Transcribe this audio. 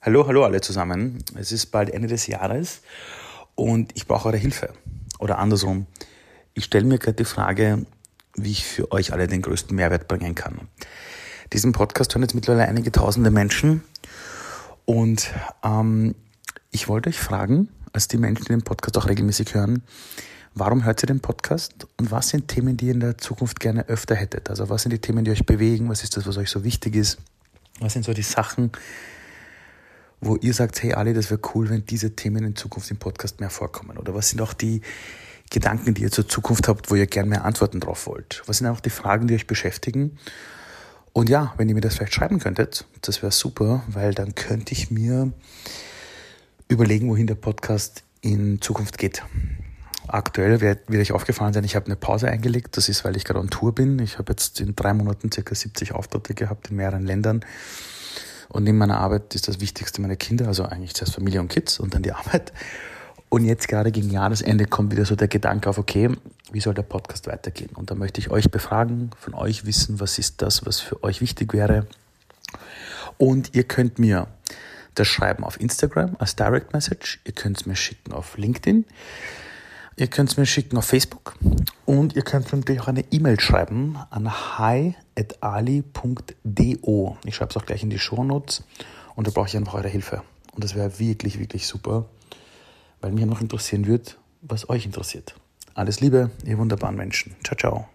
Hallo, hallo alle zusammen. Es ist bald Ende des Jahres und ich brauche eure Hilfe. Oder andersrum, ich stelle mir gerade die Frage, wie ich für euch alle den größten Mehrwert bringen kann. Diesen Podcast hören jetzt mittlerweile einige tausende Menschen und ähm, ich wollte euch fragen, als die Menschen, die den Podcast auch regelmäßig hören, warum hört ihr den Podcast und was sind Themen, die ihr in der Zukunft gerne öfter hättet? Also was sind die Themen, die euch bewegen? Was ist das, was euch so wichtig ist? Was sind so die Sachen, wo ihr sagt, hey Ali, das wäre cool, wenn diese Themen in Zukunft im Podcast mehr vorkommen? Oder was sind auch die Gedanken, die ihr zur Zukunft habt, wo ihr gerne mehr Antworten drauf wollt? Was sind auch die Fragen, die euch beschäftigen? Und ja, wenn ihr mir das vielleicht schreiben könntet, das wäre super, weil dann könnte ich mir überlegen, wohin der Podcast in Zukunft geht. Aktuell wird, wird euch aufgefallen sein, ich habe eine Pause eingelegt. Das ist, weil ich gerade on Tour bin. Ich habe jetzt in drei Monaten circa 70 Auftritte gehabt in mehreren Ländern. Und neben meiner Arbeit ist das Wichtigste meine Kinder, also eigentlich zuerst Familie und Kids und dann die Arbeit. Und jetzt gerade gegen Jahresende kommt wieder so der Gedanke auf, okay, wie soll der Podcast weitergehen? Und da möchte ich euch befragen, von euch wissen, was ist das, was für euch wichtig wäre. Und ihr könnt mir das schreiben auf Instagram als Direct Message. Ihr könnt es mir schicken auf LinkedIn. Ihr könnt es mir schicken auf Facebook und ihr könnt natürlich auch eine E-Mail schreiben an hi.ali.do. Ich schreibe es auch gleich in die Show Notes und da brauche ich einfach eure Hilfe. Und das wäre wirklich, wirklich super, weil mich noch interessieren würde, was euch interessiert. Alles Liebe, ihr wunderbaren Menschen. Ciao, ciao.